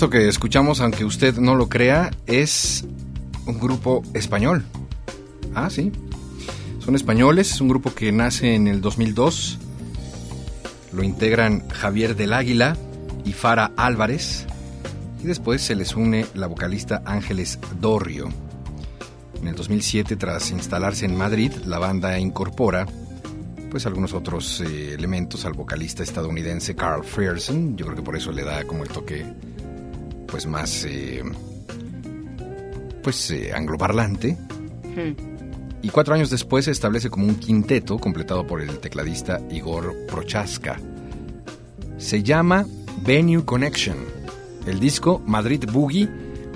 Esto que escuchamos, aunque usted no lo crea, es un grupo español. Ah, sí. Son españoles, es un grupo que nace en el 2002. Lo integran Javier del Águila y Fara Álvarez. Y después se les une la vocalista Ángeles Dorrio. En el 2007, tras instalarse en Madrid, la banda incorpora pues algunos otros eh, elementos al vocalista estadounidense Carl Frierson. Yo creo que por eso le da como el toque pues más eh, pues eh, angloparlante. Y cuatro años después se establece como un quinteto completado por el tecladista Igor Prochaska. Se llama Venue Connection. El disco Madrid Boogie,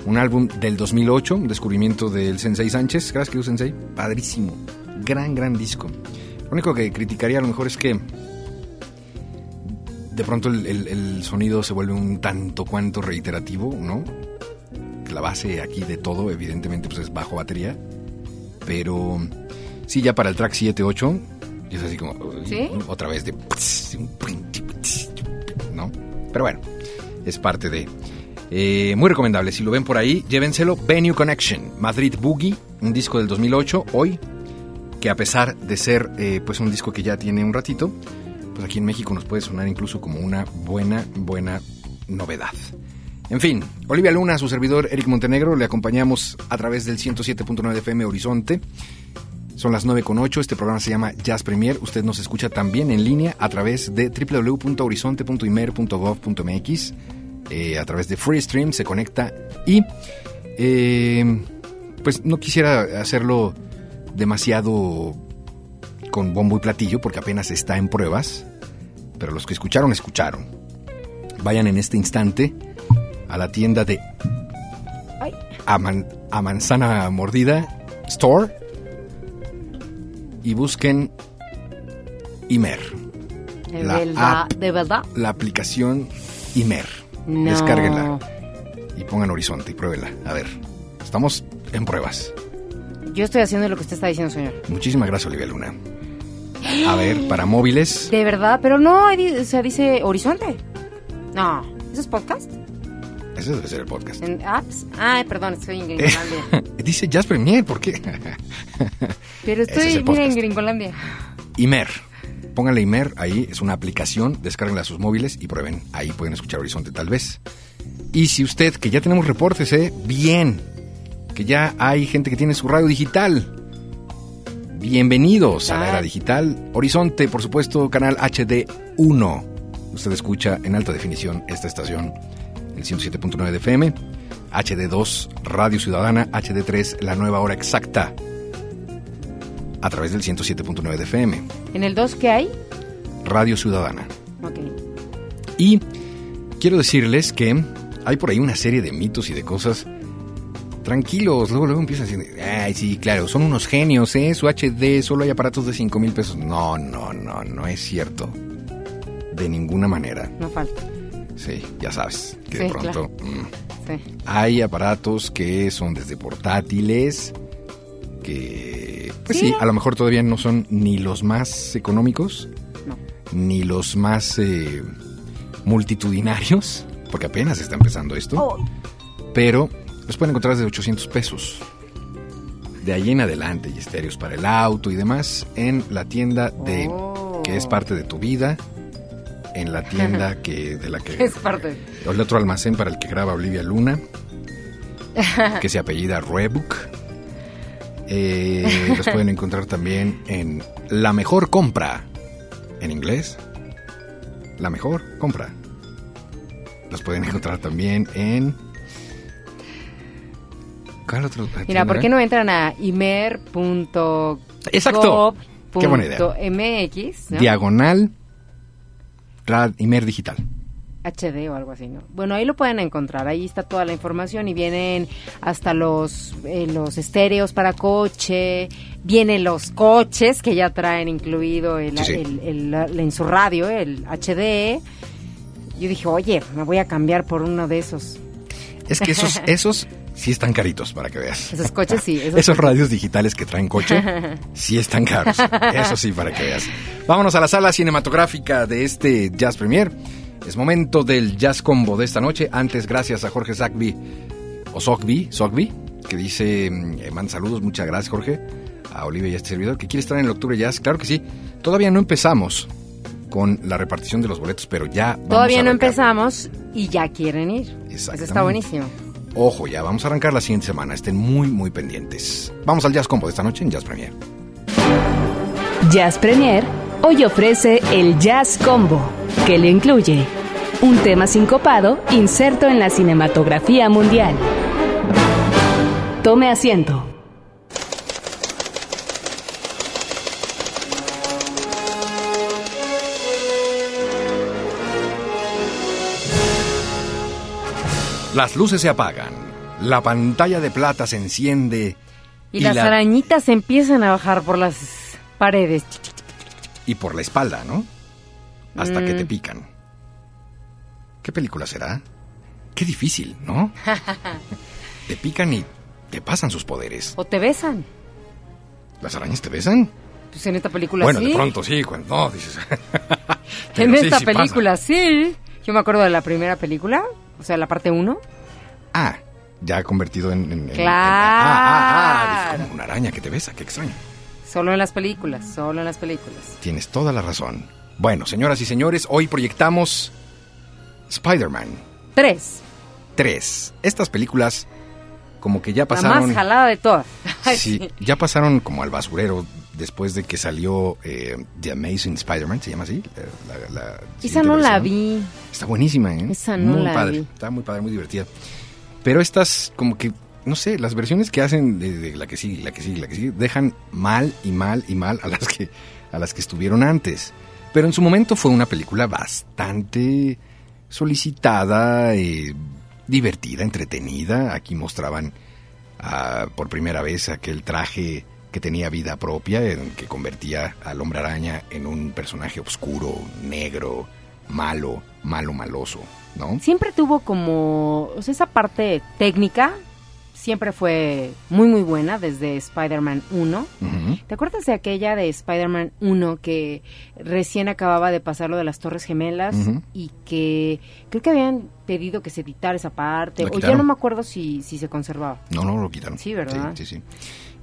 un álbum del 2008, un descubrimiento del Sensei Sánchez. Gracias, querido Sensei. Padrísimo. Gran, gran disco. Lo único que criticaría a lo mejor es que de pronto el, el- el sonido se vuelve un tanto cuanto reiterativo, ¿no? La base aquí de todo, evidentemente, pues es bajo batería. Pero sí, ya para el track 7-8, es así como... ¿Sí? Otra vez de... ¿No? Pero bueno, es parte de... Eh, muy recomendable, si lo ven por ahí, llévenselo. Venue Connection, Madrid Boogie, un disco del 2008, hoy, que a pesar de ser eh, pues un disco que ya tiene un ratito, pues aquí en México nos puede sonar incluso como una buena, buena novedad. En fin, Olivia Luna, su servidor Eric Montenegro, le acompañamos a través del 107.9 FM Horizonte. Son las 9.8, este programa se llama Jazz Premier. Usted nos escucha también en línea a través de www.horizonte.imer.gov.mx. Eh, a través de Freestream se conecta y eh, pues no quisiera hacerlo demasiado con bombo y platillo porque apenas está en pruebas, pero los que escucharon, escucharon. Vayan en este instante a la tienda de a, Man- a Manzana Mordida Store y busquen Imer, De La verdad, app. de verdad. la aplicación Imer. No. Descárguenla y pongan horizonte y pruébenla. A ver, estamos en pruebas. Yo estoy haciendo lo que usted está diciendo, señor. Muchísimas gracias, Olivia Luna. A ver, para móviles, De verdad, pero no, o sea, dice Horizonte. No, ¿eso es podcast? ese debe ser el podcast. ¿En apps? Ay, perdón, estoy en Gringolandia. Dice Jazz Premier, ¿por qué? Pero es estoy, el mira, en. Gringolandia. Imer. Pónganle Imer, ahí es una aplicación, descárguenla a sus móviles y prueben. Ahí pueden escuchar Horizonte tal vez. Y si usted, que ya tenemos reportes, ¿eh? Bien. Que ya hay gente que tiene su radio digital. Bienvenidos a la era digital. Horizonte, por supuesto, canal HD1. Usted escucha en alta definición esta estación, el 107.9 de FM. HD2, Radio Ciudadana. HD3, la nueva hora exacta. A través del 107.9 de FM. ¿En el 2 qué hay? Radio Ciudadana. Ok. Y quiero decirles que hay por ahí una serie de mitos y de cosas. Tranquilos, luego luego empiezan diciendo, ay, sí, claro, son unos genios, ¿eh? Su HD, solo hay aparatos de 5 mil pesos. No, no, no, no es cierto. De ninguna manera. No falta. Sí, ya sabes, que de pronto claro. mm, Sí. hay aparatos que son desde portátiles, que, pues sí. Sí. a lo mejor todavía no son ni los más económicos, No. ni los más eh, multitudinarios, porque apenas está empezando esto, Oh, pero los pueden encontrar desde 800 pesos. De ahí en adelante, y estéreos para el auto y demás, en la tienda de Oh. que es parte de tu vida, en la tienda que de la que es parte. el otro almacén para el que graba Olivia Luna, que se apellida Rebook. Eh, los pueden encontrar también en La Mejor Compra, en inglés. La Mejor Compra. Los pueden encontrar también en... ¿Cuál otro? Mira, ¿por qué no entran a imer.gov.mx? Exacto. Qué buena idea. ¿no? Diagonal Imer Digital. HD o algo así, ¿no? Bueno, ahí lo pueden encontrar, ahí está toda la información y vienen hasta los, eh, los estéreos para coche, vienen los coches que ya traen incluido el, Sí, sí. el- el- la- en su radio, el HD. Yo dije, oye, me voy a cambiar por uno de esos. Es que esos, esos sí están caritos para que veas. Esos coches sí. Esos, Esos radios digitales que traen coche, sí están caros. Eso sí, para que veas. Vámonos a la sala cinematográfica de este Jazz Premier. Es momento del Jazz Combo de esta noche. Antes, gracias a Jorge Zagby, o Zogby, Zogby, que dice, eh, manda saludos, muchas gracias Jorge, a Olivia y a este servidor, que quiere estar en el Octubre Jazz. Claro que sí. Todavía no empezamos con la repartición de los boletos, pero ya vamos Todavía a no empezamos y ya quieren ir. Eso está buenísimo. Ojo, ya vamos a arrancar la siguiente semana. Estén muy, muy pendientes. Vamos al Jazz Combo de esta noche en Jazz Premier. Jazz Premier hoy ofrece el Jazz Combo, que le incluye un tema sincopado inserto en la cinematografía mundial. Tome asiento. Las luces se apagan, la pantalla de plata se enciende Y, las arañitas empiezan a bajar por las paredes. y por la espalda, ¿no? Hasta que Mm. te pican. ¿Qué película será? Qué difícil, ¿no? te pican y te pasan sus poderes. O te besan. ¿Las arañas te besan? Pues en esta película bueno, sí. de pronto sí, cuando no, dices. En sí, esta pasa. película sí. Yo me acuerdo de la primera película, o sea, la parte 1. Ah, ya convertido en. en- en- en- Claro. ah, ah, ah, dices, como una araña que te besa, qué extraño. Solo en las películas, solo en las películas. Tienes toda la razón. Bueno, señoras y señores, hoy proyectamos Spider-Man Tres. 3. Estas películas, como que ya La pasaron. más jalada de todas. Sí. ya pasaron como al basurero después de que salió eh, The Amazing Spider-Man, ¿se llama así? Eh, La, la Esa no la vi. Está buenísima, ¿eh? Esa no muy la padre. vi. Está muy padre, muy divertida. Pero estas, como que, no sé, las versiones que hacen de, de la que sigue, la que sigue, la que sigue, dejan mal y mal y mal a las que, a las que estuvieron antes. Pero en su momento fue una película bastante solicitada, eh, divertida, entretenida. Aquí mostraban ah, por primera vez aquel traje que tenía vida propia, en que convertía al hombre araña en un personaje oscuro, negro, malo, malo, maloso, ¿no? Siempre tuvo como, esa parte técnica siempre fue muy muy buena desde Spider-Man 1. Ujú. ¿Te acuerdas de aquella de Spider-Man 1 que recién acababa de pasar lo de las Torres Gemelas y que creo que habían pedido que se editara esa parte o ya no me acuerdo si, si se conservaba? No, no lo quitaron. Sí, ¿verdad? Sí, sí, sí.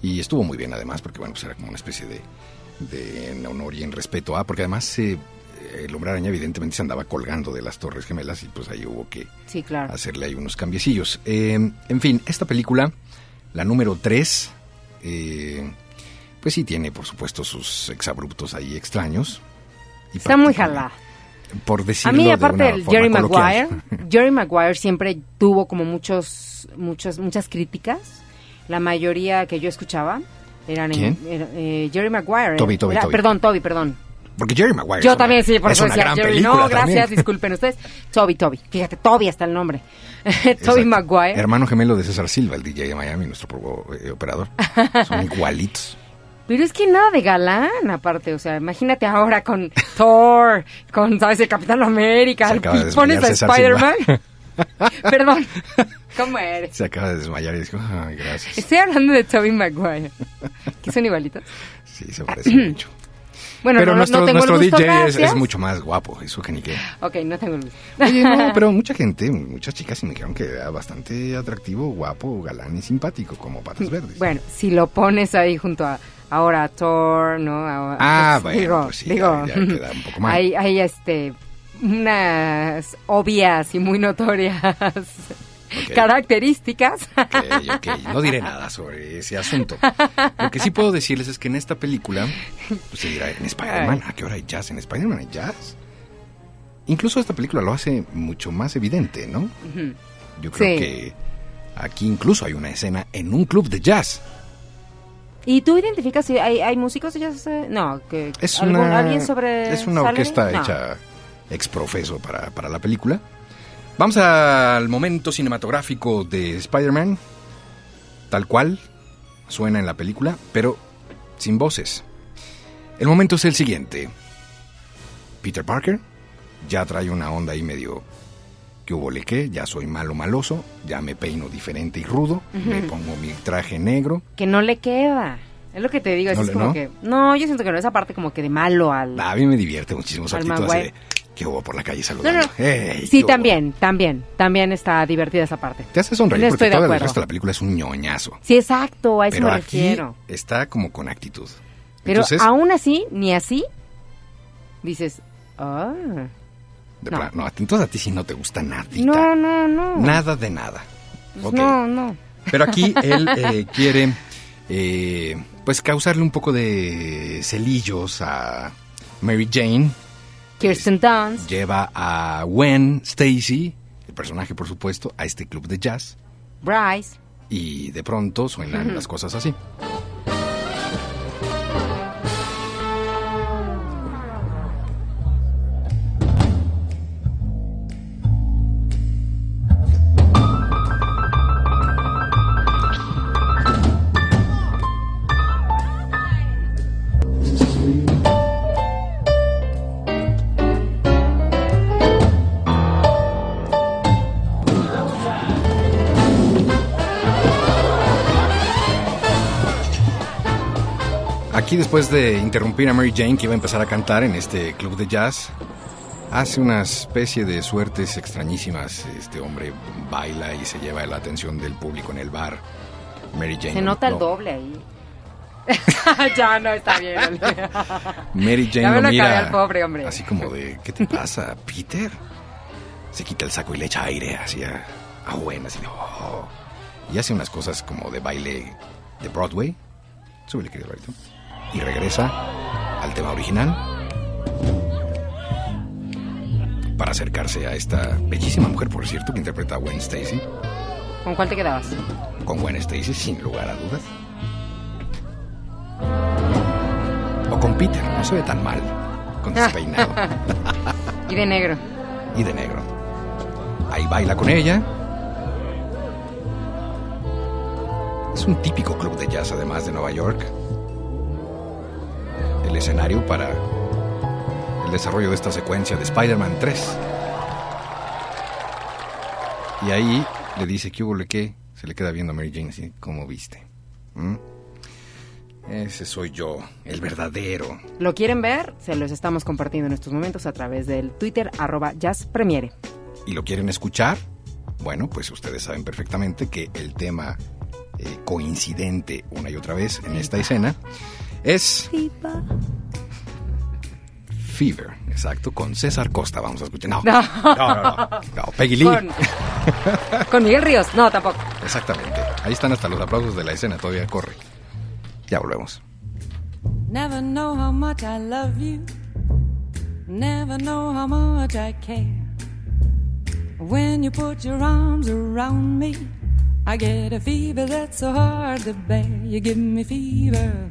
Y estuvo muy bien además, porque bueno, pues era como una especie de, de en honor y en respeto a, porque además eh, el hombre araña evidentemente se andaba colgando de las torres gemelas y pues ahí hubo que Sí, claro. hacerle ahí unos cambiecillos. Eh, en fin, esta película, la número 3, pues sí tiene por supuesto sus exabruptos ahí extraños. Y Está muy jalada. Por A decirlo mí, de aparte una del Jerry. Maguire, Jerry Maguire siempre tuvo como muchos, muchos, muchas críticas. La mayoría que yo escuchaba eran en- ¿Quién? era, eh, Jerry Maguire. Toby, Toby, Era- Toby. Perdón, Toby, perdón. Porque Jerry Maguire Yo también, sí, por es eso una decía gran Jerry. película No, gracias, también. disculpen ustedes. Toby, Toby. Fíjate, Toby hasta el nombre. Toby. Maguire. Hermano gemelo de César Silva, el DJ de Miami, nuestro eh, operador. Son igualitos. Pero es que nada de galán, aparte. O sea, imagínate ahora con Thor, con, ¿sabes? El Capitán América. Se acaba de y pones a. Spider-Man. Perdón. ¿Cómo eres? Se acaba de desmayar y dijo, ay, gracias. Estoy hablando de Toby Maguire. ¿Que son igualitos? Sí, se parece mucho. Bueno, pero no, nuestro, no tengo nuestro el gusto, DJ es, mucho más guapo, eso que ni qué. Ok, no tengo el gusto. Oye, no, pero mucha gente, muchas chicas sí me dijeron que era bastante atractivo, guapo, galán y simpático, como patas verdes. Bueno, si lo pones ahí junto a ahora a Thor, ¿no? Ah, pues, bueno, digo, pues sí, digo, ya- ya queda un poco mal. Hay, hay este unas obvias y muy notorias Ok. características. Ok, ok, no diré nada sobre ese asunto. Lo que sí puedo decirles es que en esta película, pues se dirá, en Spider-Man, ¿a qué hora hay jazz? ¿En Spider-Man hay jazz? Incluso esta película lo hace mucho más evidente, ¿no? Yo creo Sí. que aquí incluso hay una escena en un club de jazz. ¿Y tú identificas si hay, hay músicos de jazz? eh? No, que Es algún- una, alguien sobre es una orquesta No. hecha exprofeso para, para la película. Vamos al momento cinematográfico de Spider-Man, tal cual suena en la película, pero sin voces. El momento es el siguiente. Peter Parker ya trae una onda ahí medio ¿Qué hubo le qué? Ya soy malo maloso, ya me peino diferente y rudo, me pongo mi traje negro. Que no le queda. Es lo que te digo, ¿No es le- como no? que... No, yo siento que no, esa parte como que de malo al... A mí me divierte muchísimo actitud así Maguire. de, ¿qué hubo por la calle saludando? no. Hey, ¿qué Sí, hubo?". también, también, también está divertida esa parte. Te hace sonreír No porque todo el resto de la película es un ñoñazo. Sí, exacto, a eso Pero me aquí refiero. está como con actitud. Pero Entonces, aún así, ni así, dices, ah, de no. plan- no, entonces a ti sí no te gusta nada. no, no, no. Nada de nada. Pues. No, no. Pero aquí él eh, quiere, eh, pues, causarle un poco de celillos a Mary Jane. Kirsten Dunst, Lleva a Gwen Stacy, el personaje, por supuesto, a este club de jazz. Bryce. Y de pronto suenan las cosas así. Después de interrumpir a Mary Jane que iba a empezar a cantar en este club de jazz, hace una especie de suertes extrañísimas. Este hombre baila y se lleva la atención del público en el bar. Mary Jane. Se no- nota el no- doble ahí. ya no está bien. Mary Ya Jane me lo mira al pobre hombre. así como de, ¿qué te pasa, Peter? Se quita el saco y le echa aire así a, Gwen, así de, "Oh". Y hace unas cosas como de baile de Broadway. Súbele, querido Alberto. Y regresa al tema original para acercarse a esta bellísima mujer, por cierto, que interpreta a Gwen Stacy. ¿Con cuál te quedabas? Con Gwen Stacy, sin lugar a dudas. O con Peter, no se ve tan mal. Con despeinado. Y de negro. y de negro. Ahí baila con ella. Es un típico club de jazz, además de Nueva York. El escenario para el desarrollo de esta secuencia de Spider-Man 3. Y ahí le dice que hubo le que se le queda viendo a Mary Jane así, como viste. ¿Mm? Ese soy yo, el verdadero. ¿Lo quieren ver? Se los estamos compartiendo en estos momentos a través del Twitter arroba jazzpremiere. y lo quieren escuchar, bueno, pues ustedes saben perfectamente que el tema eh, coincidente una y otra vez en esta escena es Fever, exacto, con César Costa. Vamos a escuchar. No, no, no, no, no, Peggy Lee. Con, con Miguel Ríos. No, tampoco. Exactamente. Ahí están hasta los aplausos de la escena, todavía corre. Ya volvemos. Never know how much I love you. Never know how much I care. When you put your arms around me, I get a fever that's so hard to bear. You give me fever.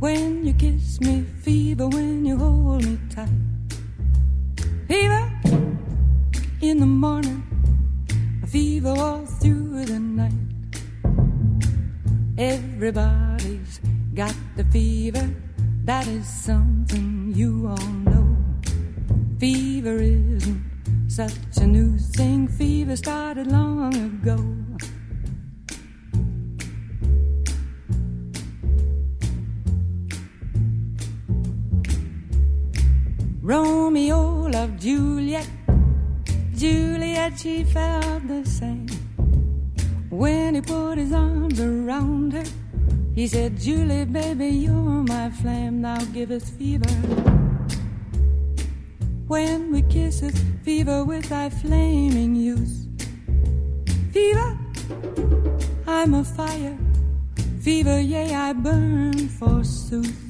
When you kiss me, fever when you hold me tight. Fever in the morning, a fever all through the night. Everybody's got the fever. That is something you all know. Fever isn't such a new thing. Fever started long ago. Romeo loved Juliet. Juliet, she felt the same. When he put his arms around her, he said, Julie, baby, you're my flame, now give us fever. When we kiss us, fever with thy flaming youth. Fever, I'm a fire. Fever, yea, I burn forsooth.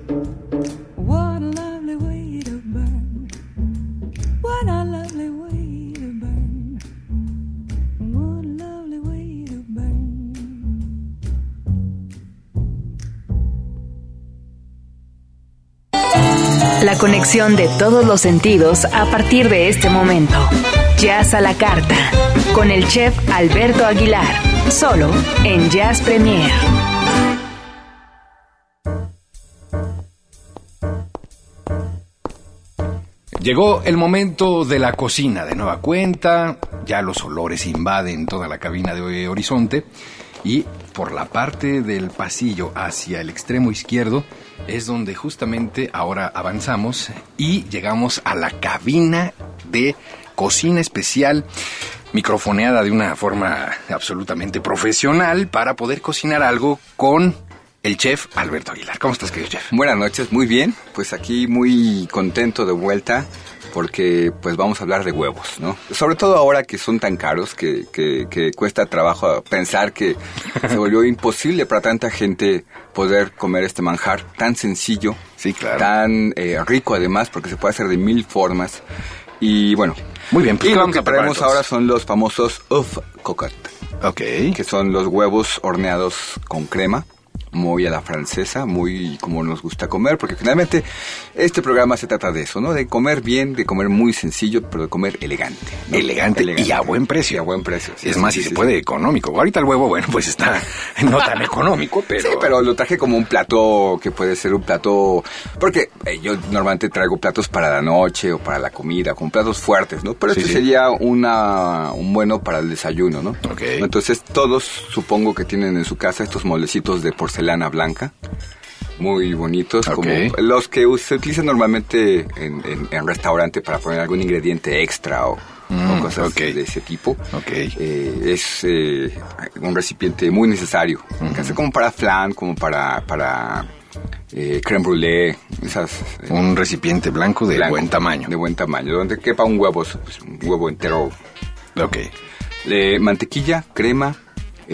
La conexión de todos los sentidos a partir de este momento. Jazz a la carta. Con el chef Alberto Aguilar. Solo en Jazz Premier. Llegó el momento de la cocina de nueva cuenta, ya los olores invaden toda la cabina de Horizonte y por la parte del pasillo hacia el extremo izquierdo es donde justamente ahora avanzamos y llegamos a la cabina de cocina especial microfoneada de una forma absolutamente profesional para poder cocinar algo con el chef Alberto Aguilar. ¿Cómo estás, querido chef? Buenas noches, muy bien. Pues aquí muy contento de vuelta porque pues vamos a hablar de huevos, ¿no? Sobre todo ahora que son tan caros que, que, que cuesta trabajo pensar que se volvió imposible para tanta gente poder comer este manjar tan sencillo, Sí, claro. tan eh, rico además porque se puede hacer de mil formas. Y bueno, Muy bien, pues, y ¿qué lo que traemos ahora son los famosos uf cocotte Ok. que son los huevos horneados con crema, muy a la francesa, muy como nos gusta comer, porque finalmente este programa se trata de eso, ¿no? De comer bien, de comer muy sencillo, pero de comer elegante. ¿no? Elegante, y a buen precio. Y a buen precio. sí, es sí, más, si sí, se puede económico. Ahorita el huevo, bueno, pues está no tan económico, pero... Sí, pero lo traje como un plato que puede ser un plato... Porque eh, yo normalmente traigo platos para la noche o para la comida, con platos fuertes, ¿no? Pero este sería una, un bueno para el desayuno, ¿no? Ok. Entonces todos supongo que tienen en su casa estos moldecitos de porcelana blanca. Muy bonitos, como los que se utilizan normalmente en, en, en restaurante para poner algún ingrediente extra o, o Mm, cosas de ese tipo. Ok. Eh, es eh, un recipiente muy necesario, casi como para flan, como para, para eh, creme esas... eh, Un recipiente blanco de blanco, buen tamaño. De buen tamaño, donde quepa un huevo, pues, un huevo entero. Ok. Eh, mantequilla, crema,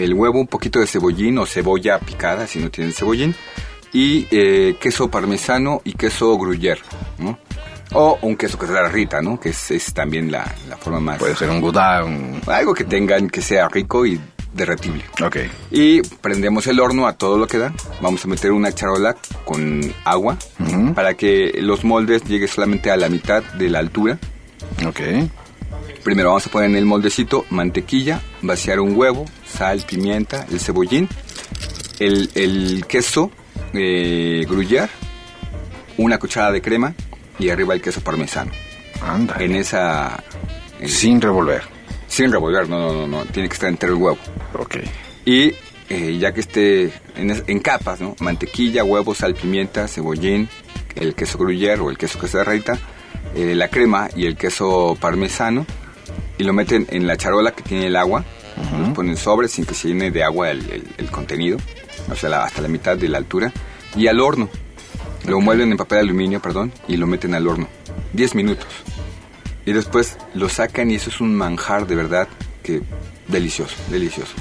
el huevo, un poquito de cebollín o cebolla picada, si no tienen cebollín, y eh, queso parmesano y queso gruyère, ¿no? O un queso que se derrita, ¿no? Que es, es también la, la forma más... Puede ser un gouda, un... Algo que tengan, que sea rico y derretible. Ok. Y prendemos el horno a todo lo que da. Vamos a meter una charola con agua para que los moldes lleguen solamente a la mitad de la altura. Ok. Primero vamos a poner en el moldecito mantequilla, vaciar un huevo, sal, pimienta, el cebollín, el, el queso eh, una cucharada de crema y arriba el queso parmesano. Anda. En esa... en- Sin revolver. sin revolver, no, no, no, no, tiene que estar entero el huevo. Ok. Y eh, ya que esté en, en capas, ¿no? Mantequilla, huevo, sal, pimienta, cebollín, el queso gruyère o el queso que se derrita, eh, la crema y el queso parmesano y lo meten en la charola que tiene el agua, los ponen sobre sin que se llene de agua el, el- el contenido, o sea, la- hasta la mitad de la altura, y al horno. Lo mueven en papel aluminio, perdón, y lo meten al horno. 10 minutos. Y después lo sacan y eso es un manjar de verdad que delicioso, delicioso.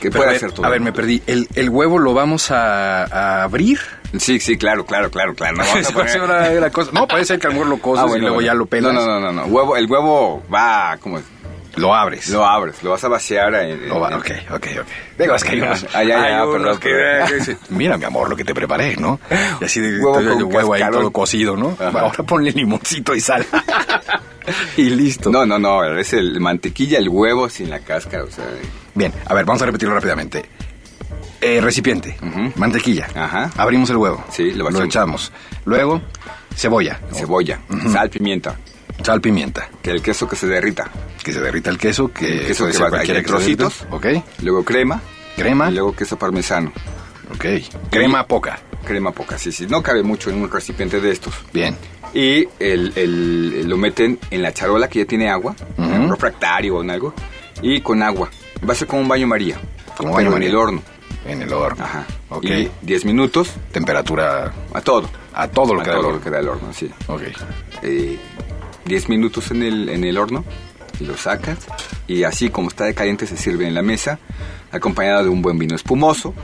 Que Pero puede a ver, hacer todo. A ver, me perdí. ¿El, el huevo lo vamos a, a abrir? Sí, sí, claro, claro, claro, claro. No, vamos a poner- era- era cosa- No, parece que a lo coses Ah, y luego bueno. ya lo pelas. No, no, no, no. Huevo, el huevo va como Lo abres. Lo abres, lo vas a vaciar en... Lo va- ok, ok, ok. Digo, es que hay unos, perdón, que, perdón. dicen, mira mi amor lo que te preparé, ¿no? Y así de Huevo todo huevo ahí todo cocido, ¿no? Ajá. Ahora ponle limoncito y sal. y listo. No, no, no, es el mantequilla, el huevo sin la cáscara, o sea... Bien, a ver, vamos a repetirlo rápidamente. Eh, recipiente, mantequilla. Ajá. Abrimos el huevo. Sí, lo lo echamos. Luego, cebolla, Cebolla, sal, pimienta, sal, pimienta. que el queso que se derrita, Que se derrita el queso, que El queso que va en derrita. trocitos. Ok, luego crema, crema. y luego queso parmesano. Ok, crema poca. Crema poca, sí, sí, no cabe mucho en un recipiente de estos. Bien. Y el, el- lo meten en la charola que ya tiene agua, en un refractario o en algo, y con agua. Va a ser como un baño María, Como baño en María. el horno. En el horno. Ajá. Ok. Y 10 minutos Temperatura a todo. a todo lo a que da el todo lo que da el horno, sí. Ok. Eh, 10 minutos en el, en el horno y lo sacas. Y así como está de caliente se sirve en la mesa, acompañado de un buen vino espumoso,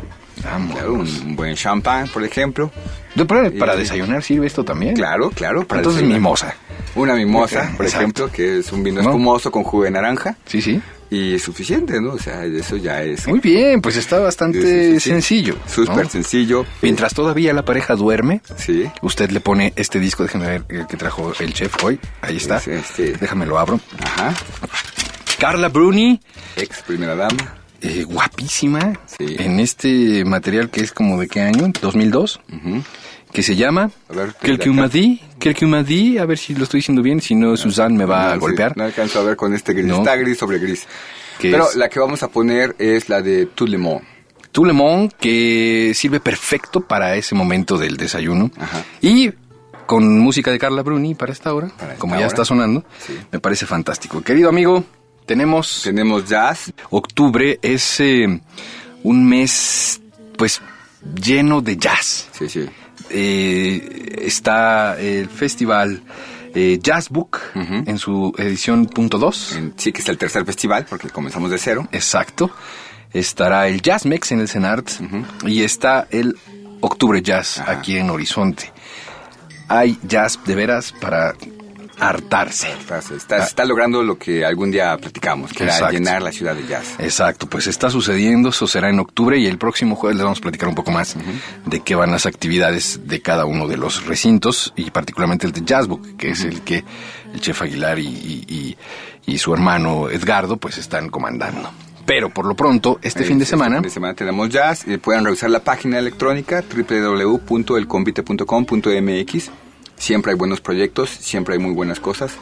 Vamos. claro, un, un buen champán, por ejemplo. ¿De- ¿Para, para Y- desayunar sirve esto también? Claro, claro. para Entonces desayunar. mimosa. Una mimosa, por Exacto. ejemplo, que es un vino ¿No? espumoso con jugo de naranja. Sí, sí. Y es suficiente, ¿no? O sea, eso ya es... Muy bien, pues está bastante sí, sencillo. Súper ¿no? sencillo. Mientras todavía la pareja duerme, Sí. usted le pone este disco, déjame ver el que trajo el chef hoy. Ahí está. Es este- Déjame lo abro. Ajá. Carla Bruni, Ex primera dama. eh, guapísima, Sí. en este material que es como de qué año, 2002, Ujú. Que se llama A ver, Quelques de acá. Madi, Quelques Madi, a ver si lo estoy diciendo bien, si no Susan me va No, a sí, golpear. no alcanzo a ver con este gris. No. Está gris sobre gris. ¿Qué Pero es? la que vamos a poner es la de Tout le monde. Tout le monde, que sirve perfecto para ese momento del desayuno. Ajá. Y con música de Carla Bruni para esta hora, Para esta como ya está sonando, Sí. me parece fantástico. Querido amigo, tenemos Tenemos jazz. octubre, es eh, un mes pues lleno de jazz. Sí, sí. Eh, está el festival eh, Jazz Book en su edición punto dos. Sí que es el tercer festival porque comenzamos de cero. Exacto. Estará el Jazz Mex en el CENART y está el Octubre Jazz Ajá. aquí en Horizonte. Hay jazz de veras para hartarse. Está, está- está logrando lo que algún día platicamos, que era Ah. Exacto. llenar la ciudad de jazz. Exacto, pues está sucediendo, eso será en octubre y el próximo jueves les vamos a platicar un poco más de qué van las actividades de cada uno de los recintos y particularmente el de Jazz Book, que es el que el chef Aguilar y, y- y- y su hermano Edgardo pues están comandando. Pero por lo pronto, este fin de semana, fin de semana tenemos jazz. Eh, pueden revisar la página electrónica www.elconvite.com.mx. Siempre hay buenos proyectos, siempre hay muy buenas cosas.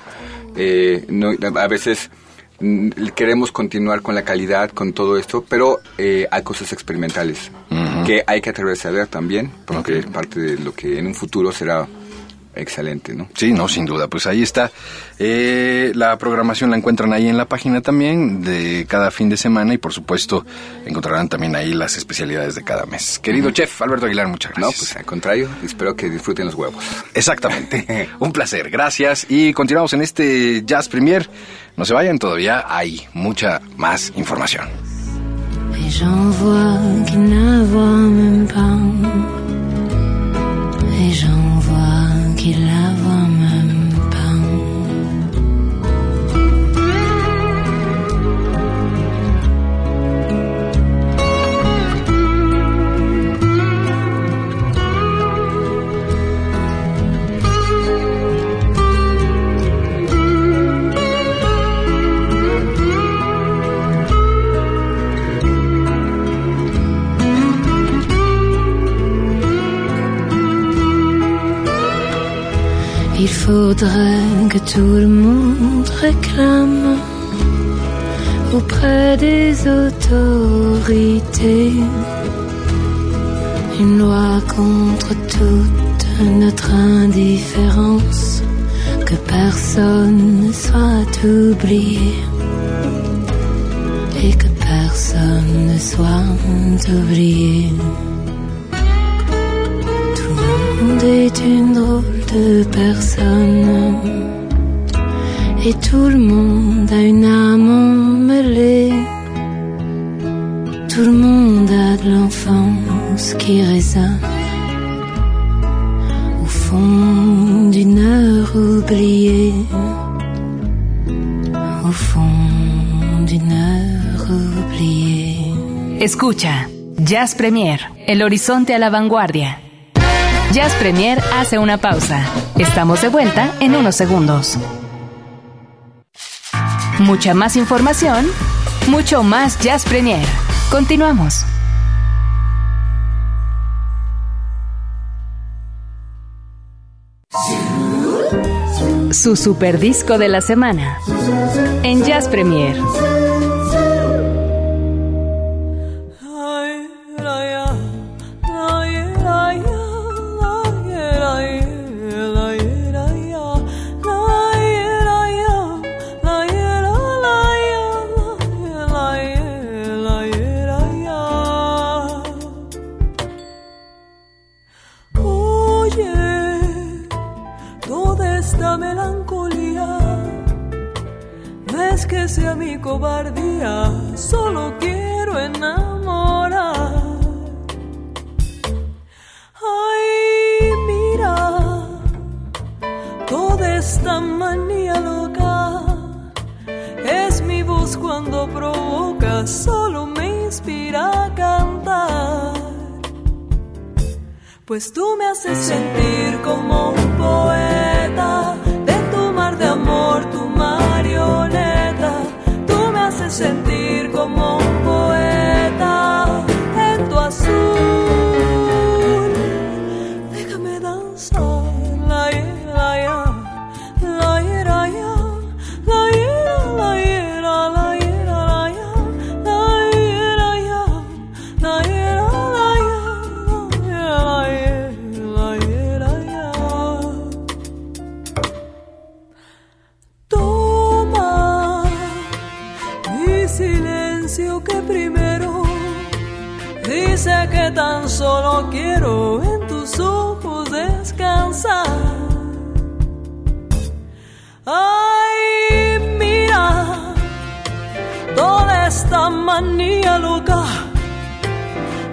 Eh, no- a veces mm, queremos continuar con la calidad, con todo esto, pero eh, hay cosas experimentales que hay que atreverse a ver también, porque es parte de lo que en un futuro será excelente, ¿no? Sí, no, sin duda. Pues ahí está. Eh, la programación la encuentran ahí en la página también de cada fin de semana y por supuesto encontrarán también ahí las especialidades de cada mes. Querido chef Alberto Aguilar, muchas No, gracias. pues al contrario, espero que disfruten los huevos. Exactamente. Un placer. Gracias. Y continuamos en este Jazz Premier. No se vayan, todavía hay mucha más información. Et j'en vois qui ne voient même pas. Faudrait que tout le monde réclame auprès des autorités une loi contre toute notre indifférence, que personne ne soit oublié et que personne ne soit oublié. Tout le monde est une drôle de personne. Et tout le monde a une âme emmêlée. Tout le monde a de l'enfance qui résonne au fond d'une heure oubliée. Au fond d'une heure oubliée. Escucha, Jazz Premier, el horizonte a la vanguardia. Jazz Premier hace una pausa. Estamos de vuelta en unos segundos. Mucha más información, mucho más Jazz Premier. Continuamos. Su super disco de la semana en Jazz Premier. Esta manía loca es mi voz cuando provoca, solo me inspira a cantar. Pues tú me haces sentir como un poeta de tu mar de amor, tu marioneta. Solo quiero en tus ojos descansar. Ay, mira toda esta manía loca.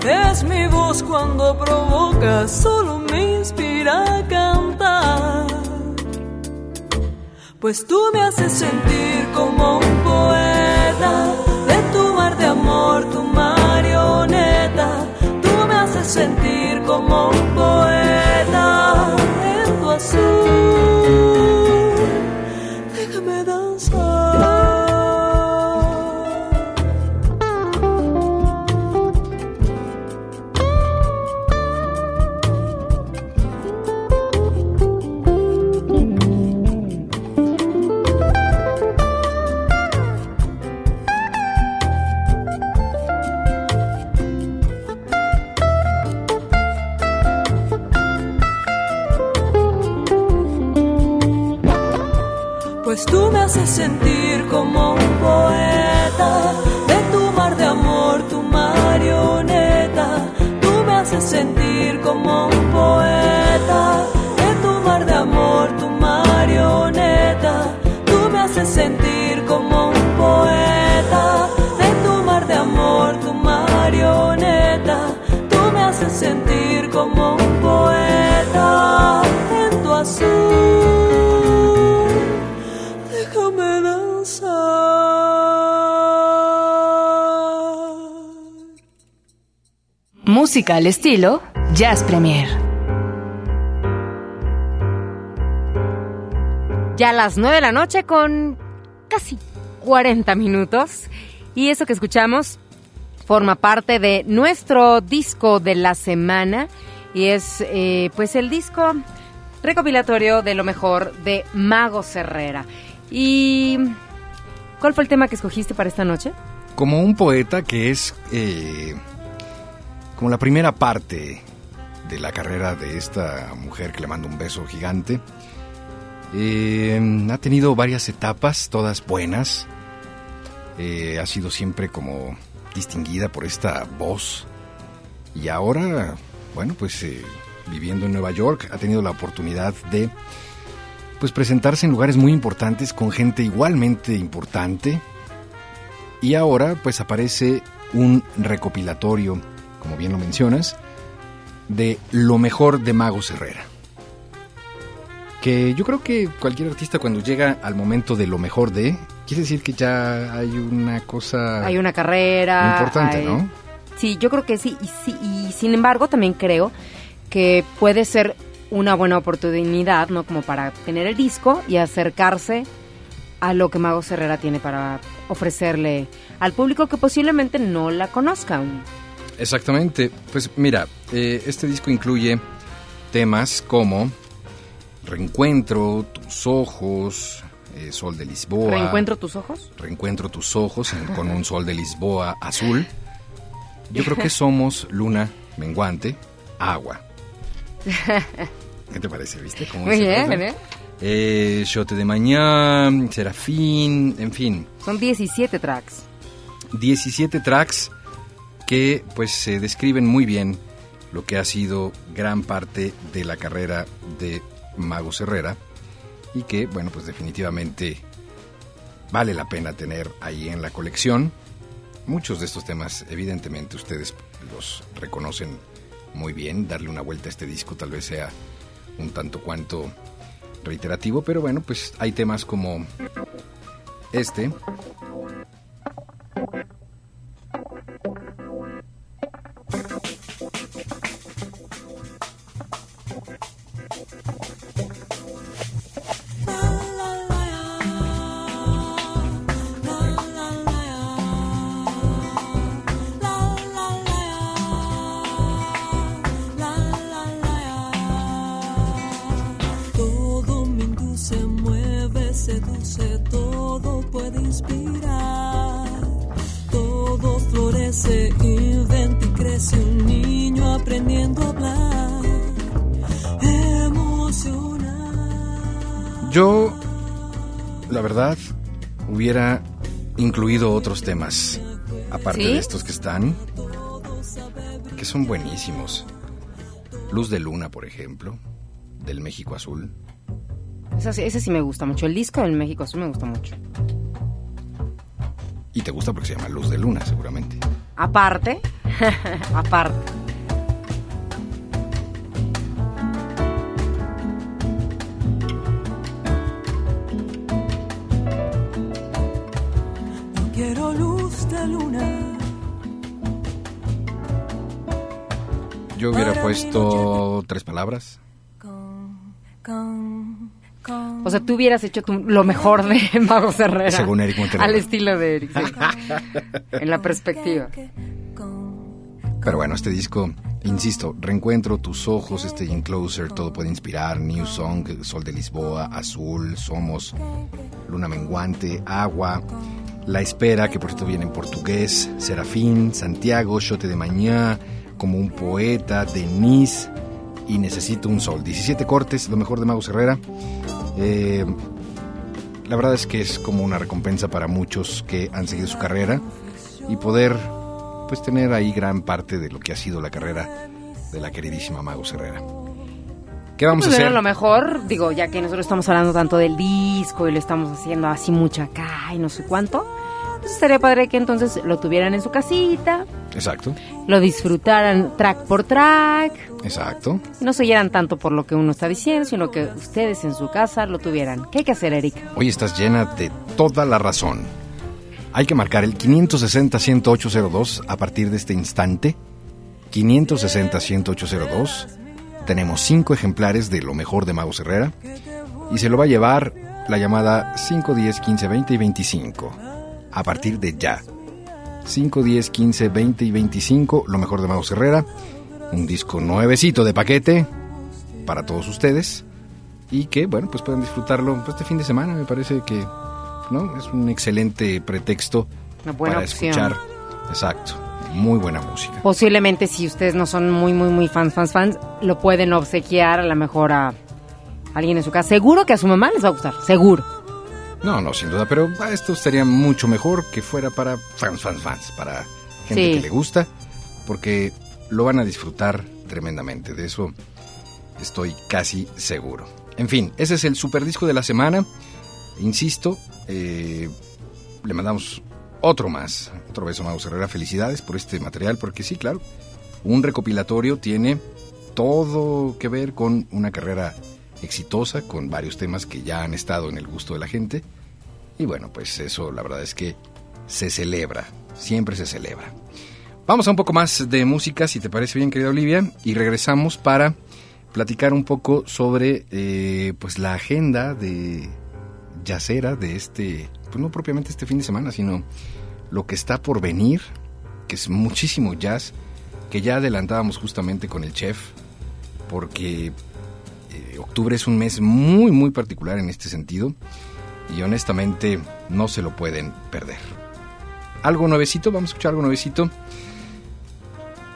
Es mi voz cuando provoca, solo me inspira a cantar. Pues tú me haces sentir como un poeta de tu mar de amor, tu marioneta. Sentir como un poeta en tu azul. Tú me haces sentir como un poeta Música al estilo Jazz Premier. Ya a las 9 de la noche con casi 40 minutos. Y eso que escuchamos forma parte de nuestro disco de la semana. Y es eh, pues el disco recopilatorio de lo mejor de Mago Herrera. ¿Y cuál fue el tema que escogiste para esta noche? Como un poeta que es eh, como la primera parte de la carrera de esta mujer que le mando un beso gigante. Eh, ha tenido varias etapas, todas buenas. Eh, ha sido siempre como distinguida por esta voz. Y ahora, bueno, pues eh, viviendo en Nueva York, ha tenido la oportunidad de pues presentarse en lugares muy importantes con gente igualmente importante. Y ahora pues aparece un recopilatorio, como bien lo mencionas, de lo mejor de Magos Herrera. Que yo creo que cualquier artista cuando llega al momento de lo mejor de, Quiere decir que ya hay una cosa Hay una carrera. importante, hay- ¿no? Sí, yo creo que sí y, sí. y sin embargo también creo que puede ser una buena oportunidad, ¿no? Como para tener el disco y acercarse a lo que Mago Herrera tiene para ofrecerle al público que posiblemente no la conozca. aún. Exactamente. Pues mira, eh, este disco incluye temas como Reencuentro, Tus Ojos, eh, Sol de Lisboa. ¿Reencuentro tus ojos? Reencuentro tus ojos en- con un sol de Lisboa azul. Yo creo que somos luna menguante, agua. ¿Qué te parece, viste? Cómo Muy bien, trata? ¿eh? Eh, Shote de Mañana, Serafín, en fin, Son 17 tracks. 17 tracks que pues se describen muy bien lo que ha sido gran parte de la carrera de Mago Herrera y que bueno pues definitivamente vale la pena tener ahí en la colección. Muchos de estos temas evidentemente ustedes los reconocen muy bien, darle una vuelta a este disco tal vez sea un tanto cuanto reiterativo, pero bueno pues hay temas como este verdad, hubiera incluido otros temas, aparte ¿Sí? de estos que están, que son buenísimos. Luz de Luna, por ejemplo, del México Azul. Ese sí me gusta mucho. El disco del México Azul me gusta mucho. Y te gusta porque se llama Luz de Luna, seguramente. Aparte, aparte. Yo hubiera puesto tres palabras. O sea, tú hubieras hecho tu- lo mejor de Mago Herrera. Según Eric Montenegro. Al estilo de Eric, sí. en la perspectiva. Pero bueno, este disco, insisto, reencuentro tus ojos, este In Closer, todo puede inspirar, New Song, Sol de Lisboa, Azul, Somos, Luna Menguante, Agua, La Espera, que por cierto viene en portugués, Serafín, Santiago, Shote de Mañá, Como un Poeta, Denise y Necesito un Sol. 17 cortes, lo mejor de Mago Herrera. Eh, la verdad es que es como una recompensa para muchos que han seguido su carrera y poder pues tener ahí gran parte de lo que ha sido la carrera de la queridísima Mago Herrera. ¿Qué vamos Pues a bueno, hacer? lo mejor, digo, ya que nosotros estamos hablando tanto del disco y lo estamos haciendo así mucho acá y no sé cuánto, pues estaría padre que entonces lo tuvieran en su casita, Exacto, lo disfrutaran track por track, exacto. y no se oyeran tanto por lo que uno está diciendo, sino que ustedes en su casa lo tuvieran. ¿Qué hay que hacer, Eric? Hoy estás llena de toda la razón. Hay que marcar el 560-10802 a partir de este instante. 560-10802. Tenemos cinco ejemplares de lo mejor de Mago Herrera. Y se lo va a llevar la llamada 5, 10, 15, 20 y 25. A partir de ya. 5, 10, 15, 20 y 25. Lo mejor de Mago Herrera. Un disco nuevecito de paquete para todos ustedes. Y que, bueno, pues puedan disfrutarlo pues, este fin de semana. Me parece que ¿no? es un excelente pretexto Una buena para opción. escuchar. Exacto. Muy buena música. Posiblemente si ustedes no son muy, muy, muy fans, fans, fans, lo pueden obsequiar a lo mejor a alguien en su casa. Seguro que a su mamá les va a gustar, seguro. No, no, sin duda, pero esto estaría mucho mejor que fuera para fans, fans, fans, para gente Sí. que le gusta, porque lo van a disfrutar tremendamente. De eso estoy casi seguro. En fin, ese es el super disco de la semana. Insisto, eh, le mandamos otro más. Otro beso, Mago Herrera. Felicidades por este material, porque sí, claro, un recopilatorio tiene todo que ver con una carrera exitosa, con varios temas que ya han estado en el gusto de la gente. Y bueno, pues eso la verdad es que se celebra, siempre se celebra. Vamos a un poco más de música, si te parece bien, querida Olivia, y regresamos para platicar un poco sobre eh, pues la agenda de yacera de este, pues no propiamente este fin de semana, sino lo que está por venir, que es muchísimo jazz, que ya adelantábamos justamente con el chef, porque eh, octubre es un mes muy, muy particular en este sentido, y honestamente no se lo pueden perder. Algo nuevecito, vamos a escuchar algo nuevecito.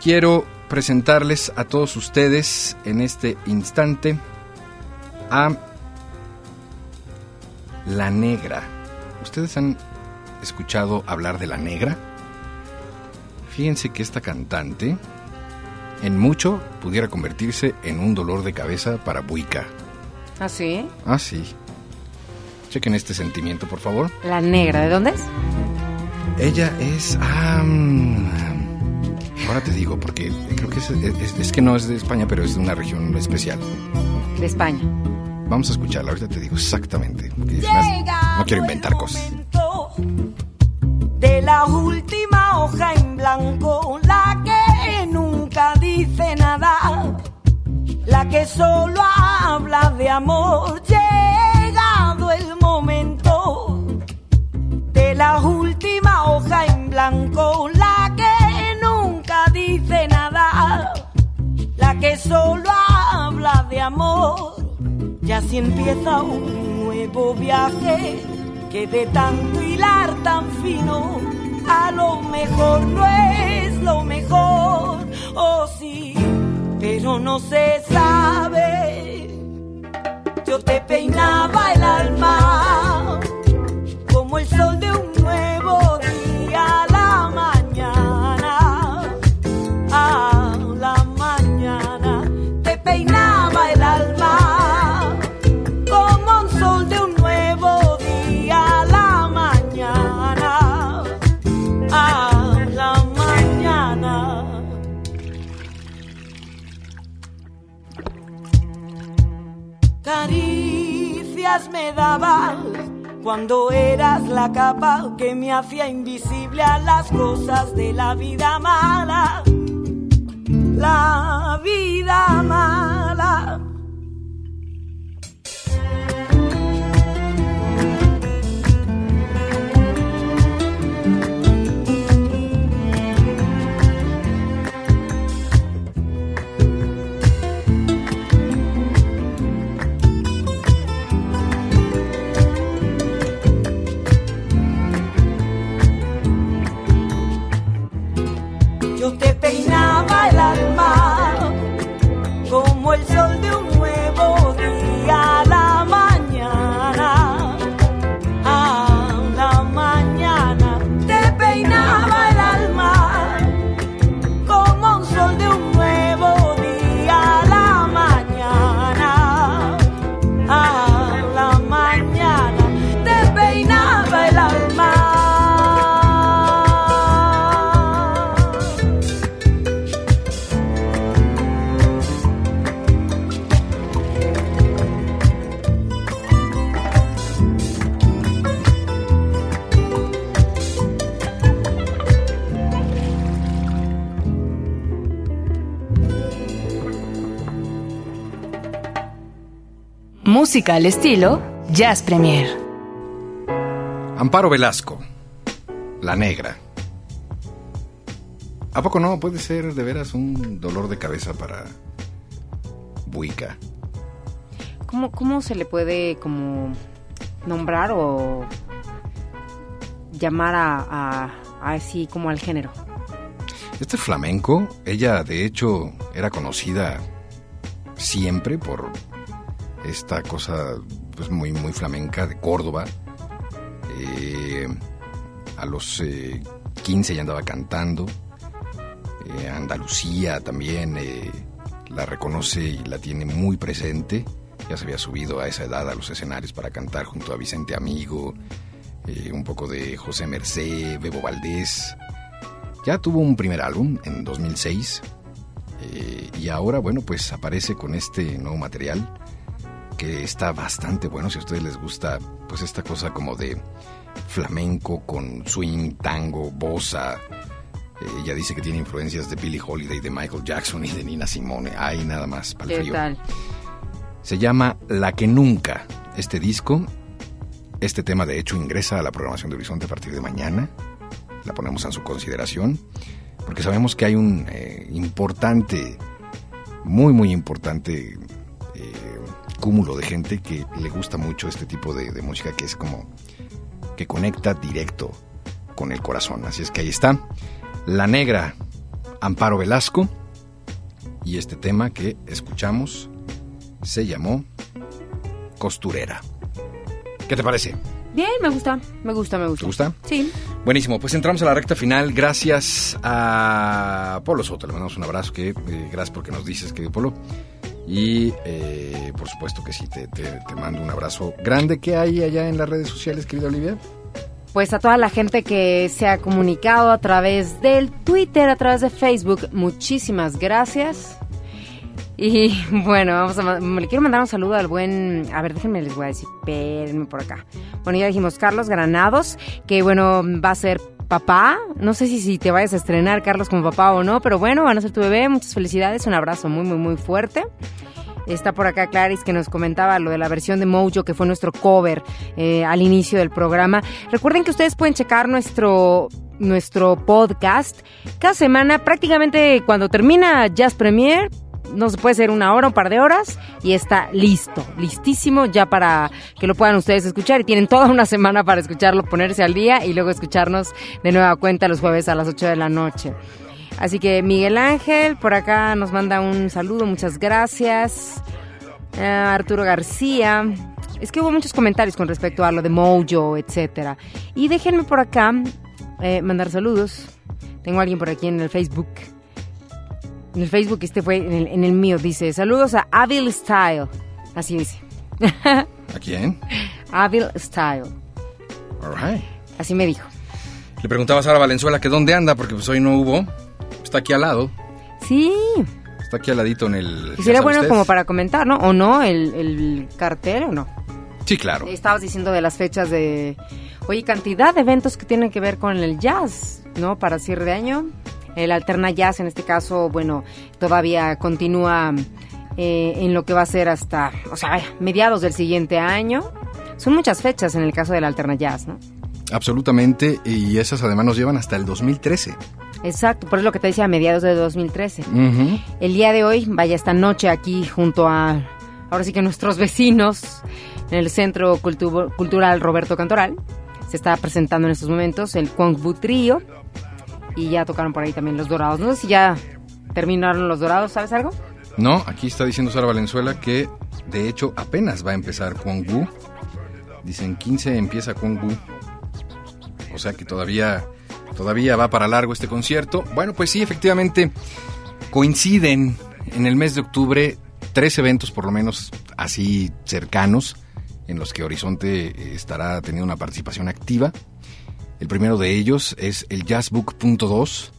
Quiero presentarles a todos ustedes en este instante a La Negra. ¿Ustedes han escuchado hablar de La Negra? Fíjense que esta cantante en mucho pudiera convertirse en un dolor de cabeza para Buica. ¿Ah, sí? Ah, sí. Chequen este sentimiento, por favor. La negra, ¿de dónde es? Ella es... ah, ahora te digo, porque creo que es, es- es que no es de España, pero es de una región especial. De España. Vamos a escucharla, ahorita te digo exactamente. más- no quiero inventar cosas. de la última hoja en blanco, la que nunca dice nada, la que solo habla de amor. La última hoja en blanco, la que nunca dice nada, la que solo habla de amor. Ya si empieza un nuevo viaje que de tanto hilar tan fino, a lo mejor no es lo mejor, oh sí, pero no se sabe. Yo te peinaba el alma como el sol cuando eras la capa que me hacía invisible a las cosas de la vida mala, la vida mala. Música al estilo Jazz Premier. Amparo Velasco, La Negra. ¿A poco no? Puede ser de veras un dolor de cabeza para Buica. ¿Cómo, ¿Cómo se le puede como nombrar o llamar a, a- a así como al género? Este flamenco, ella de hecho era conocida siempre por esta cosa pues muy muy flamenca de Córdoba. Eh, a los eh, 15 ya andaba cantando. Eh, Andalucía también eh, la reconoce y la tiene muy presente. Ya se había subido a esa edad a los escenarios para cantar junto a Vicente Amigo, un poco de José Mercé, Bebo Valdés. Ya tuvo un primer álbum en 2006 eh, y ahora, bueno, pues aparece con este nuevo material que está bastante bueno. Si a ustedes les gusta, pues esta cosa como de flamenco con swing, tango, bossa. Eh, ella dice que tiene influencias de Billie Holiday, de Michael Jackson y de Nina Simone. Hay nada más para el ¿Qué frío. tal? Se llama La que nunca. Este disco, este tema de hecho ingresa a la programación de Horizonte a partir de mañana. La ponemos en su consideración porque sabemos que hay un eh, importante, muy muy importante cúmulo de gente que le gusta mucho este tipo de, de música que es como que conecta directo con el corazón. Así es que ahí está. La negra Amparo Velasco y este tema que escuchamos se llamó Costurera. ¿Qué te parece? Bien, me gusta, me gusta, me gusta. ¿Te gusta? Sí. Buenísimo, pues entramos a la recta final. Gracias a Polo Soto, le mandamos un abrazo. Que, eh, gracias porque nos dices, querido Polo. Y eh, por supuesto que sí, te, te- te mando un abrazo grande. ¿Qué hay allá en las redes sociales, querida Olivia? Pues a toda la gente que se ha comunicado a través del Twitter, a través de Facebook, muchísimas gracias. Y bueno, vamos a, le quiero mandar un saludo al buen, a ver, déjenme les voy a decir, espérenme por acá. Bueno, ya dijimos Carlos Granados, que bueno, va a ser papá. No sé si, si te vayas a estrenar, Carlos, como papá o no, pero bueno, van a ser tu bebé. Muchas felicidades, un abrazo muy, muy, muy fuerte. Está por acá Clarice que nos comentaba lo de la versión de Mojo que fue nuestro cover eh, al inicio del programa. Recuerden que ustedes pueden checar nuestro nuestro podcast cada semana prácticamente cuando termina Jazz Premier no se puede ser una hora, un par de horas y está listo, listísimo ya para que lo puedan ustedes escuchar y tienen toda una semana para escucharlo, ponerse al día y luego escucharnos de nueva cuenta los jueves a las 8 de la noche. Así que Miguel Ángel por acá nos manda un saludo, muchas gracias. Eh, Arturo García. Es que hubo muchos comentarios con respecto a lo de Mojo, etcétera. Y déjenme por acá eh, mandar saludos. Tengo a alguien por aquí en el Facebook. En el Facebook, este fue en el, en el mío, dice, saludos a Avil Style. Así dice. ¿A quién? Avil Style. All right. Así me dijo. Le preguntaba a Sara Valenzuela que dónde anda, porque pues hoy no hubo. Está aquí al lado. Sí, Está aquí al ladito en el... y sería bueno usted. como para comentar, ¿no? ¿O no? El, el cartel, ¿o no? Sí, claro. Estabas diciendo de las fechas de... Oye, cantidad de eventos que tienen que ver con el jazz, ¿no? Para cierre de año. El Alterna Jazz, en este caso, bueno, todavía continúa eh, en lo que va a ser hasta, o sea, mediados del siguiente año. Son muchas fechas en el caso del Alterna Jazz, ¿no? Absolutamente, y esas además nos llevan hasta el 2013. Exacto, por eso lo que te decía, mediados de 2013. Ujú. El día de hoy, vaya esta noche aquí junto a, ahora sí que nuestros vecinos, en el Centro Cultu- Cultural Roberto Cantoral, se está presentando en estos momentos el Kwang Bu Trío y ya tocaron por ahí también los Dorados. No sé si ya terminaron los Dorados, ¿sabes algo? No, aquí está diciendo Sara Valenzuela que de hecho apenas va a empezar Kwang Wu. Dicen 15 empieza Kwang Wu. O sea que todavía, todavía va para largo este concierto. Bueno, pues sí, efectivamente coinciden en el mes de octubre tres eventos por lo menos así cercanos en los que Horizonte eh, estará teniendo una participación activa. El primero de ellos es el Jazzbook.2,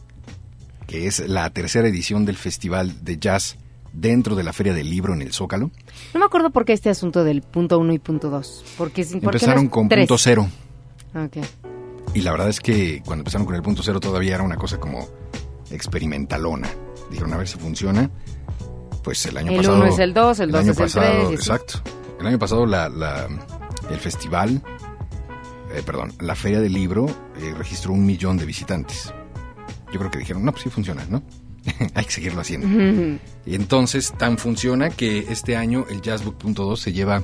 que es la tercera edición del Festival de Jazz dentro de la Feria del Libro en el Zócalo. No me acuerdo por qué este asunto del punto uno y punto dos. Porque, ¿por Empezaron con tres? punto cero. Ok. Y la verdad es que cuando empezaron con el punto cero todavía era una cosa como experimentalona. Dijeron a ver si funciona. Pues el año El pasado. uno es el dos, el dos año es el pasado, tres, y así. Exacto. El año pasado la, la- el festival, eh, perdón, la feria del libro eh, registró un millón de visitantes. Yo creo que dijeron, no, pues sí funciona, ¿no? Hay que seguirlo haciendo. Y entonces tan funciona que este año el Jazzbook.2 se lleva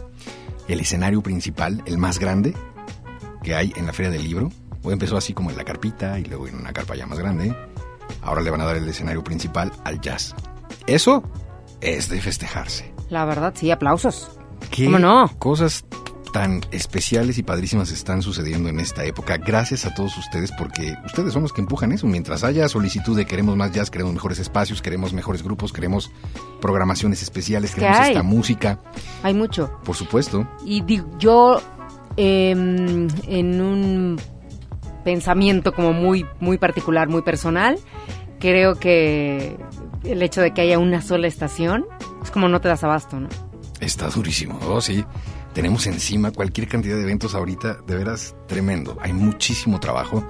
el escenario principal, el más grande que hay en la Feria del Libro. O empezó así como en la carpita y luego en una carpa ya más grande. Ahora le van a dar el escenario principal al jazz. Eso es de festejarse. La verdad, sí, aplausos. ¿Qué ¿Cómo no? cosas tan especiales y padrísimas están sucediendo en esta época? Gracias a todos ustedes porque ustedes son los que empujan eso. Mientras haya solicitud de queremos más jazz, queremos mejores espacios, queremos mejores grupos, queremos programaciones especiales, ¿Qué queremos hay? esta música, Hay mucho. por supuesto. Y digo, yo, em, en un pensamiento como muy, muy particular, muy personal, creo que el hecho de que haya una sola estación es como no te das abasto, ¿no? Está durísimo, oh sí. Tenemos encima cualquier cantidad de eventos ahorita, de veras tremendo. Hay muchísimo trabajo.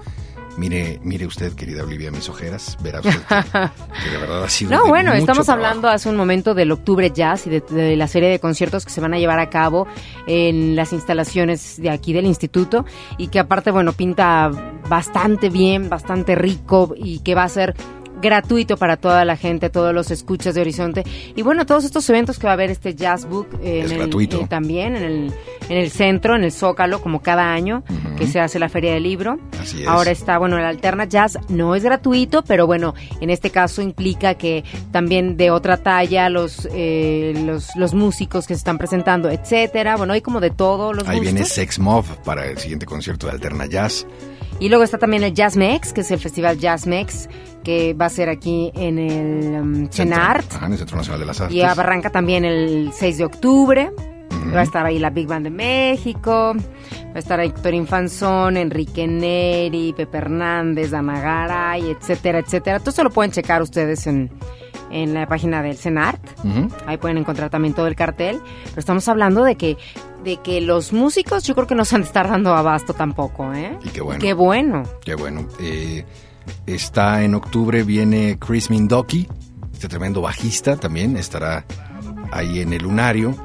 Mire, mire usted, querida Olivia, mis ojeras, verá usted que, que de verdad ha sido. No, de bueno, mucho estamos trabajo. hablando hace un momento del Octubre Jazz y de, de la serie de conciertos que se van a llevar a cabo en las instalaciones de aquí del instituto y que aparte, bueno, pinta bastante bien, bastante rico y que va a ser gratuito para toda la gente, todos los escuchas de Horizonte. Y bueno, todos estos eventos que va a haber este Jazz Book eh, Es en el- gratuito. eh, también en el, en el centro, en el Zócalo, como cada año que se hace la Feria del Libro. Así es. Ahora está, bueno, el Alterna Jazz no es gratuito, pero bueno, en este caso implica que también de otra talla los, eh, los, los músicos que se están presentando, etcétera. Bueno, hay como de todo los Ahí viene. Sex Mob para el siguiente concierto de Alterna Jazz. Y luego está también el Jazz Mex, que es el festival Jazz Mex, que va a ser aquí en el um, CENART. Ajá, en el Centro Nacional de las Artes. Y arranca también el 6 de octubre. Va a estar ahí la Big Band de México. Va a estar ahí Héctor Infanzón, Enrique Neri, Pepe Hernández, Ana Garay, etcétera, etcétera. Todo eso lo pueden checar ustedes en, en la página del CENART. Ahí pueden encontrar también todo el cartel. Pero estamos hablando de que, de que los músicos yo creo que no se han de estar dando abasto tampoco, ¿eh? Y qué bueno. Qué bueno. Qué bueno. Eh, está en octubre, viene Chris Mindoki, este tremendo bajista también, estará ahí en el Lunario.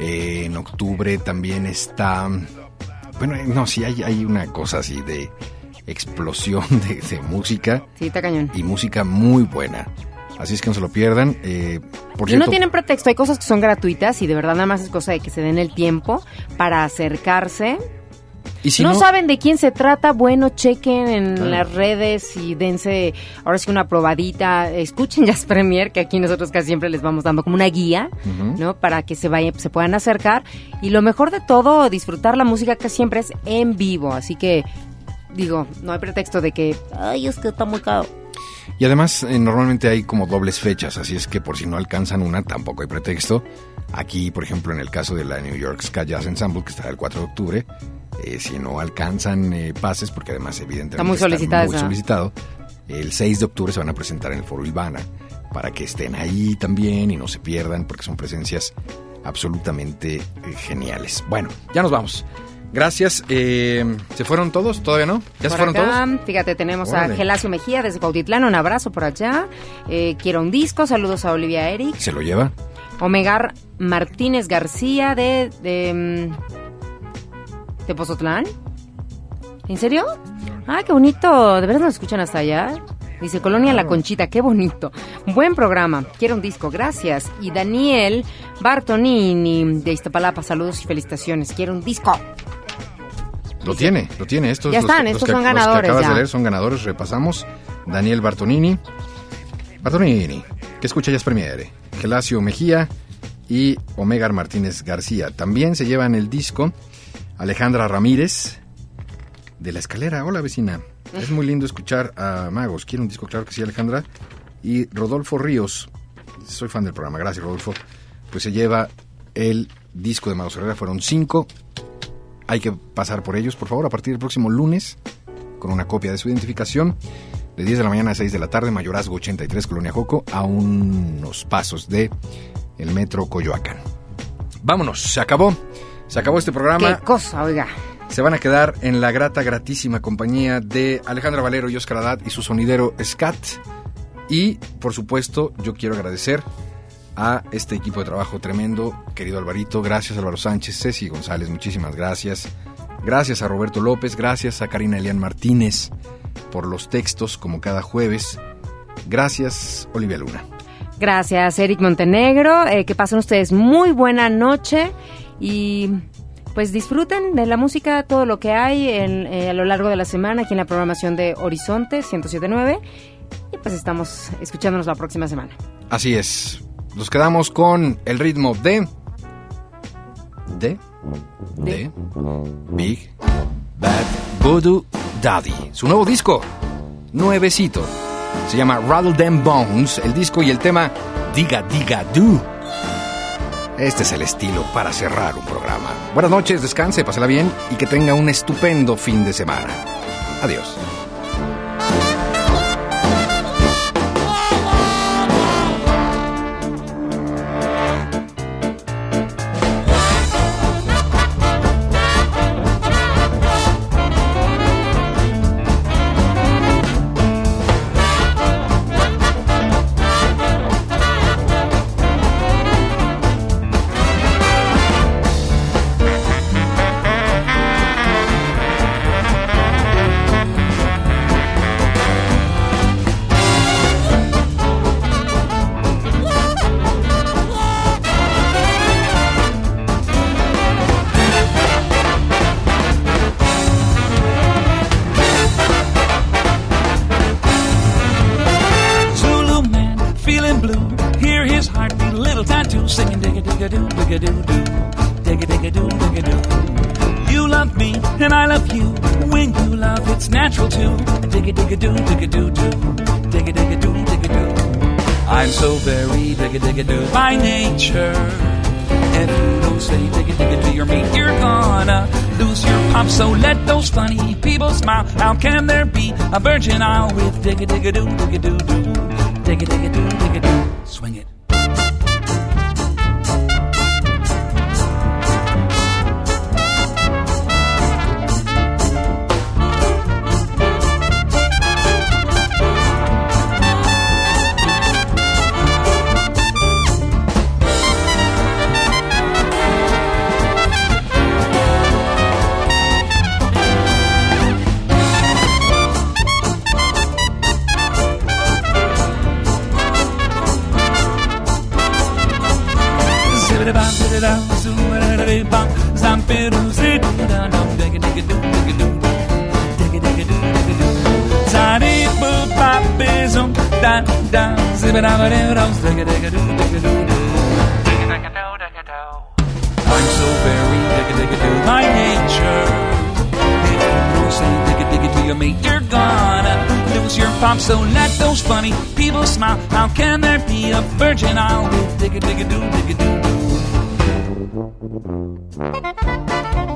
Eh, en octubre también está... Bueno, no, sí, hay, hay una cosa así de explosión de, de música Sí, está cañón. y música muy buena. Así es que no se lo pierdan. Eh, por y cierto, no tienen pretexto, hay cosas que son gratuitas y de verdad nada más es cosa de que se den el tiempo para acercarse. y si no, no, saben de quién se trata, bueno, chequen en Claro. las redes y dense ahora sí una probadita, escuchen Jazz Premier, que aquí nosotros casi siempre les vamos dando como una guía. ¿no? Para que se vayan, se puedan acercar. Y lo mejor de todo, disfrutar la música que siempre es en vivo, así que digo, no hay pretexto de que, ay, es que está muy caro. Y además, eh, normalmente hay como dobles fechas, así es que por si no alcanzan una, tampoco hay pretexto. Aquí, por ejemplo, en el caso de la New York Ska Jazz Ensemble, que está el 4 de octubre, eh, si no alcanzan eh, pases, porque además evidentemente Está muy solicitado, el 6 de octubre se van a presentar en el Foro Ilvana, para que estén ahí también y no se pierdan, porque son presencias absolutamente eh, geniales. Bueno, ya nos vamos. Gracias. eh, ¿Se fueron todos? ¿Todavía no? ¿Ya se fueron acá, todos? Fíjate, tenemos Órale. a Gelacio Mejía desde Cuautitlán, un abrazo por allá. Eh, quiero un disco, saludos a Olivia Eric. ¿Se lo lleva? Omegar Martínez García de, de, mm, de Pozotlán. ¿En serio? Ah, qué bonito. ¿De verdad nos escuchan hasta allá? Dice Colonia La Conchita, qué bonito. Buen programa. Quiero un disco, gracias. Y Daniel Bartonini de Iztapalapa, saludos y felicitaciones. Quiero un disco. Lo tiene, lo tiene. Estos, Ya están, estos los que, son los que ganadores acabas ya. de leer son ganadores. Repasamos. Daniel Bartonini. Bartonini, que escucha Jazz Premiere. Gelacio Mejía y Omegar Martínez García. También se llevan el disco Alejandra Ramírez de La Escalera. Hola, vecina. Es muy lindo escuchar a Magos. Quiero un disco, claro que sí, Alejandra. Y Rodolfo Ríos. Soy fan del programa. Gracias, Rodolfo. Pues se lleva el disco de Magos Herrera. Fueron cinco hay que pasar por ellos, por favor, a partir del próximo lunes, con una copia de su identificación, de 10 de la mañana a 6 de la tarde, Mayorazgo 83, Colonia Joco, a unos pasos de el metro Coyoacán. Vámonos, se acabó. Se acabó este programa. Qué cosa, oiga. Se van a quedar en la grata, gratísima compañía de Alejandra Valero y Oscar Haddad y su sonidero Scat. Y, por supuesto, yo quiero agradecer a este equipo de trabajo tremendo, querido Alvarito. Gracias, Álvaro Sánchez, Ceci González, muchísimas gracias. Gracias a Roberto López, gracias a Karina Elian Martínez por los textos, como cada jueves. Gracias, Olivia Luna. Gracias, Eric Montenegro. Eh, que pasen ustedes muy buena noche y pues disfruten de la música, todo lo que hay en- eh, a lo largo de la semana aquí en la programación de Horizonte 1079. Y pues estamos escuchándonos la próxima semana. Así es. Nos quedamos con el ritmo de. De. De. Big Bad Voodoo Daddy. Su nuevo disco. Nuevecito. Se llama Rattle Them Bones. El disco y el tema Diga Diga Do. Este es el estilo para cerrar un programa. Buenas noches, descanse, pásela bien y que tenga un estupendo fin de semana. Adiós. Digga digga doo digga doo bam, diddy dum, zoom, diddy bum, zampiru, ziddy dum, dum, diggy diggy doo, diggy doo, diggy diggy doo, diggy doo. Zadi boop, bop, bizum, dum, dum, zibby dum, diddy dum, diggy diggy doo, diggy doo, diggy diggy doo, diggy doo. I'm so very diggy diggy doo by nature. If you don't say diggy diggy to your mate, you're gonna lose your pop. So let those funny people smile. How can there be a virgin? I'll do diggy diggy doo, diggy doo doo. Thank you.